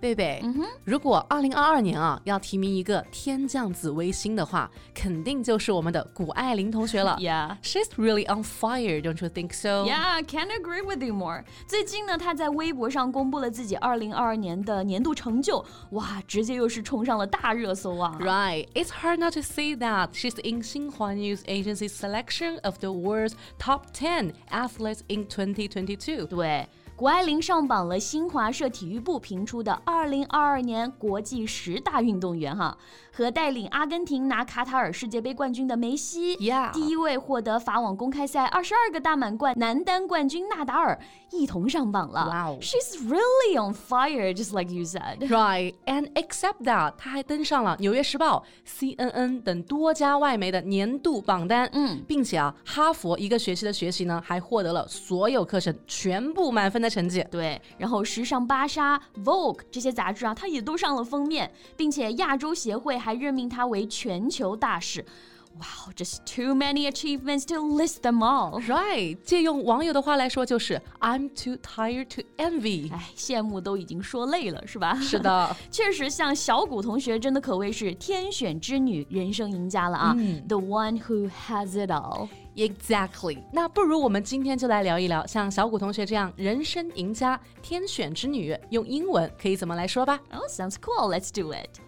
贝贝，嗯哼，如果二零二二年啊要提名一个天降紫微星的话，肯定就是我们的谷爱凌同学了。Yeah, she's really on fire, don't you think so? Yeah, can't agree with you more. 最近呢，她在微博上公布了自己二零二二年的年度成就，哇，直接又是冲上了大热搜啊！Right, it's hard not to see that she's in Xinhua News Agency's selection of the world's top ten athletes in 2022. 对。谷爱凌上榜了新华社体育部评出的二零二二年国际十大运动员哈，和带领阿根廷拿卡塔尔世界杯冠军的梅西，Yeah，第一位获得法网公开赛二十二个大满贯男单冠军纳达尔一同上榜了。Wow, she's really on fire, just like you said. Right, and except that，她还登上了《纽约时报》、CNN 等多家外媒的年度榜单。嗯，并且啊，哈佛一个学期的学习呢，还获得了所有课程全部满分的。成绩对，然后时尚芭莎、Vogue 这些杂志啊，它也都上了封面，并且亚洲协会还任命他为全球大使。Wow, just too many achievements to list them all. Right，借用网友的话来说，就是 I'm too tired to envy。哎，羡慕都已经说累了，是吧？是的，确实，像小谷同学真的可谓是天选之女，人生赢家了啊。嗯、The one who has it all. Exactly。那不如我们今天就来聊一聊，像小谷同学这样人生赢家、天选之女，用英文可以怎么来说吧？Oh, sounds cool. Let's do it.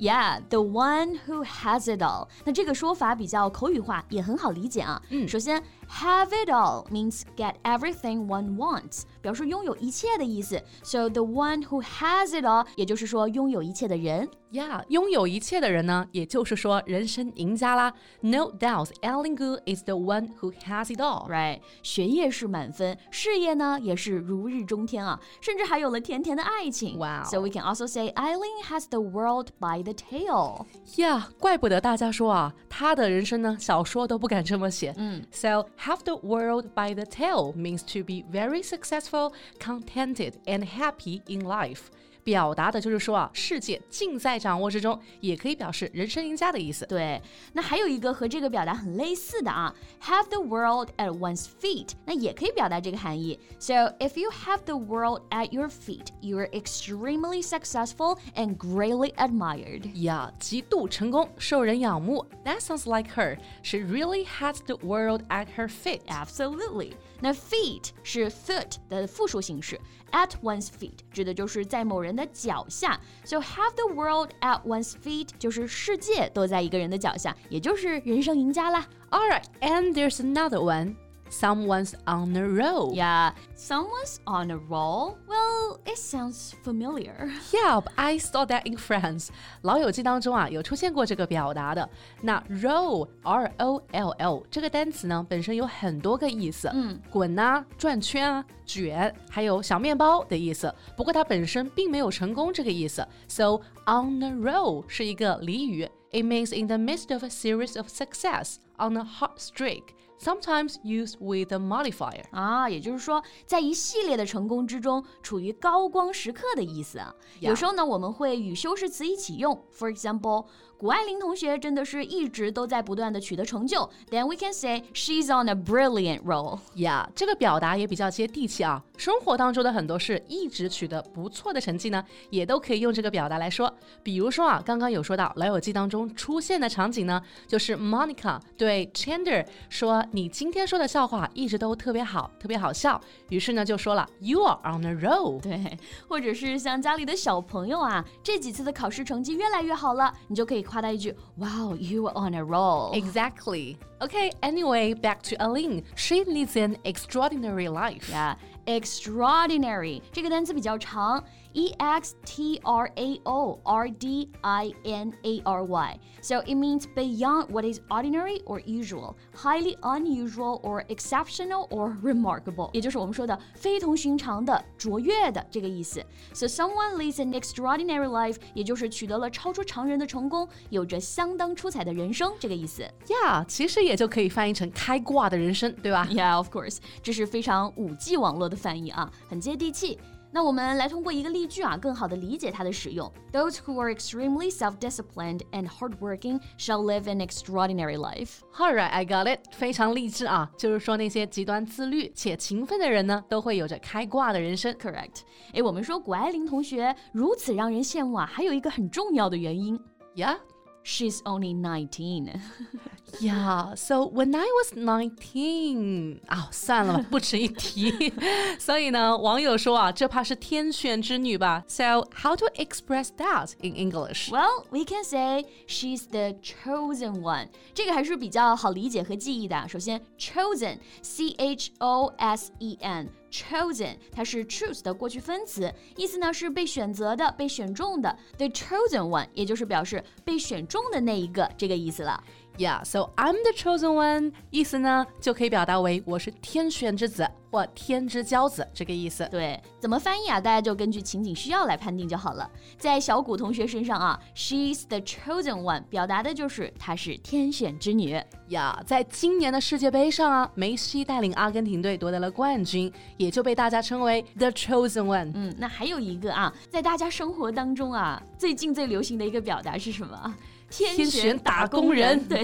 Yeah, the one who has it all。那这个说法比较口语化，也很好理解啊。嗯，首先，have it all means get everything one wants， 表示拥有一切的意思。So the one who has it all，也就是说拥有一切的人。Yeah，拥有一切的人呢，也就是说人生赢家啦。No doubt，Eileen Gu is the one who has it all，right？学业是满分，事业呢也是如日中天啊，甚至还有了甜甜的爱情。Wow，so we can also say Eileen has the world by the tail。Yeah，怪不得大家说啊，她的人生呢，小说都不敢这么写。嗯，So have the world by the tail means to be very successful, contented, and happy in life. 表达的就是说啊，世界尽在掌握之中，也可以表示人生赢家的意思。对，那还有一个和这个表达很类似的啊，have the world at one's feet，那也可以表达这个含义。So if you have the world at your feet, you are extremely successful and greatly admired. 呀，极度成功，受人仰慕。That sounds like her. She really has the world at her feet. Absolutely. 那 feet 是 foot 的复数形式，at one's feet 指的就是在某人的 脚下。So have the world at one's feet 就是世界都在一个人的脚下，也就是人生赢家啦。All right, and there's another one. someone's on a roll. Yeah, someone's on a roll. Well, it sounds familiar. Yeah, I saw that in Friends. 老友记当中啊，有出现过这个表达的。那 roll r o l l 这个单词呢，本身有很多个意思，嗯，滚啊，转圈啊，卷，还有小面包的意思。不过它本身并没有成功这个意思。So on a roll 是一个俚语。It means in the midst of a series of success on a hot streak. Sometimes used with a modifier 啊，也就是说，在一系列的成功之中，处于高光时刻的意思啊。有时候呢，我们会与修饰词一起用。For example，谷爱凌同学真的是一直都在不断的取得成就。Then we can say she's on a brilliant roll. Yeah，这个表达也比较接地气啊。生活当中的很多事一直取得不错的成绩呢，也都可以用这个表达来说。比如说啊，刚刚有说到《老友记》当中出现的场景呢，就是 Monica 对 Chandler 说。你今天说的笑话一直都特别好，特别好笑。于是呢，就说了 You are on a roll。对，或者是像家里的小朋友啊，这几次的考试成绩越来越好了，你就可以夸他一句 Wow, you are on a roll. Exactly. Okay, anyway, back to Eileen. She leads an extraordinary life. Yeah, extraordinary 这个单词比较长，，e x t r a o r d i n a r y. So it means beyond what is ordinary or usual, highly unusual or exceptional or remarkable. 也就是我们说的非同寻常的、卓越的这个意思。So someone leads an extraordinary life，也就是取得了超出常人的成功，有着相当出彩的人生这个意思。Yeah，其实也就可以翻译成开挂的人生，对吧？Yeah, of course，这是非常五 G 网络的翻译啊，很接地气。 那我们来通过一个例句啊，更好的理解它的使用。Those who are extremely self-disciplined and hardworking shall live an extraordinary life. All right, I got it. 非常励志啊，就是说那些极端自律且勤奋的人呢，都会有着开挂的人生。Correct. 哎，我们说谷爱凌同学如此让人羡慕啊，还有一个很重要的原因。Yeah. She's only 19. yeah, so when I was 19, 啊、哦，算了吧，不值一提。所以呢，网友说啊，这怕是天选之女吧？So how to express that in English? Well, we can say she's the chosen one. 这个还是比较好理解和记忆的。首先，chosen, C H O S E N。chosen，它是 choose 的过去分词，意思呢是被选择的、被选中的。The chosen one，也就是表示被选中的那一个这个意思了。 Yeah, so I'm the chosen one，意思呢就可以表达为我是天选之子或天之骄子这个意思。对，怎么翻译啊？大家就根据情景需要来判定就好了。在小谷同学身上啊，She's the chosen one，表达的就是她是天选之女。呀，在今年的世界杯上啊，梅西带领阿根廷队夺得了冠军，也就被大家称为 the chosen one。嗯，那还有一个啊，在大家生活当中啊，最近最流行的一个表达是什么？天选打工人，对。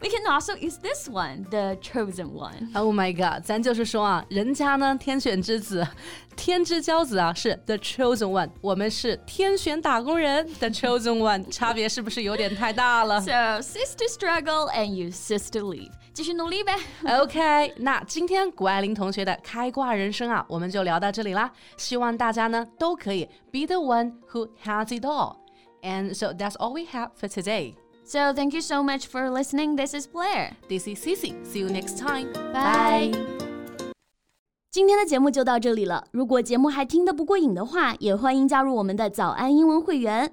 We can also use this one, the chosen one. Oh my god，咱就是说啊，人家呢天选之子，天之骄子啊是 the chosen one，我们是天选打工人 the chosen one，差别是不是有点太大了？So sister struggle and you sister leave，继续努力呗。OK，那今天谷爱凌同学的开挂人生啊，我们就聊到这里啦。希望大家呢都可以 be the one who has it all。 And so that's all we have for today. So thank you so much for listening. This is Blair. This is Cici. See you next time. Bye. 今天的节目就到这里了。如果节目还听得不过瘾的话，也欢迎加入我们的早安英文会员。